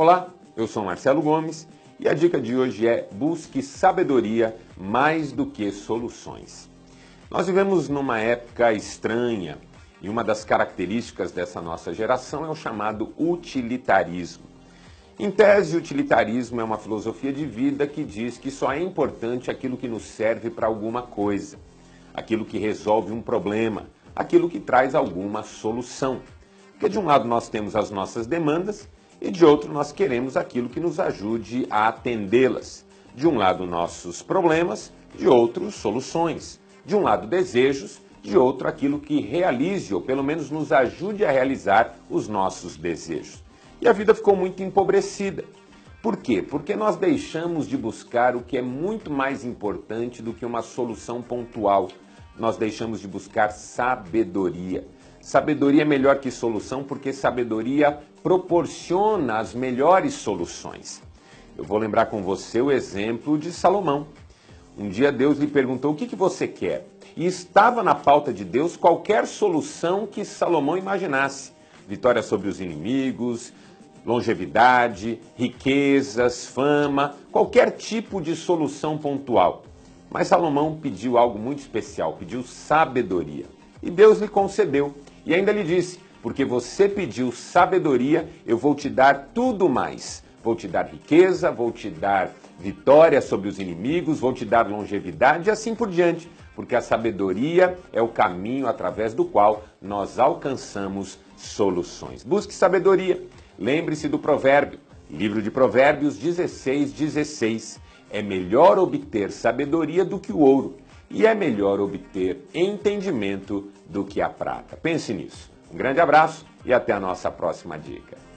Olá, eu sou Marcelo Gomes e a dica de hoje é busque sabedoria mais do que soluções. Nós vivemos numa época estranha e uma das características dessa nossa geração é o chamado utilitarismo. Em tese, utilitarismo é uma filosofia de vida que diz que só é importante aquilo que nos serve para alguma coisa, aquilo que resolve um problema, aquilo que traz alguma solução. Porque de um lado nós temos as nossas demandas e de outro nós queremos aquilo que nos ajude a atendê-las. De um lado nossos problemas, de outro soluções. De um lado desejos, de outro aquilo que realize ou pelo menos nos ajude a realizar os nossos desejos. E a vida ficou muito empobrecida. Por quê? Porque nós deixamos de buscar o que é muito mais importante do que uma solução pontual. Nós deixamos de buscar sabedoria. Sabedoria é melhor que solução porque sabedoria proporciona as melhores soluções. Eu vou lembrar com você o exemplo de Salomão. Um dia Deus lhe perguntou: O que, que você quer? E estava na pauta de Deus qualquer solução que Salomão imaginasse: vitória sobre os inimigos, longevidade, riquezas, fama, qualquer tipo de solução pontual. Mas Salomão pediu algo muito especial, pediu sabedoria. E Deus lhe concedeu. E ainda lhe disse: Porque você pediu sabedoria, eu vou te dar tudo mais. Vou te dar riqueza, vou te dar vitória sobre os inimigos, vou te dar longevidade e assim por diante. Porque a sabedoria é o caminho através do qual nós alcançamos soluções. Busque sabedoria. Lembre-se do provérbio, livro de Provérbios 16, 16. É melhor obter sabedoria do que o ouro, e é melhor obter entendimento do que a prata. Pense nisso. Um grande abraço e até a nossa próxima dica.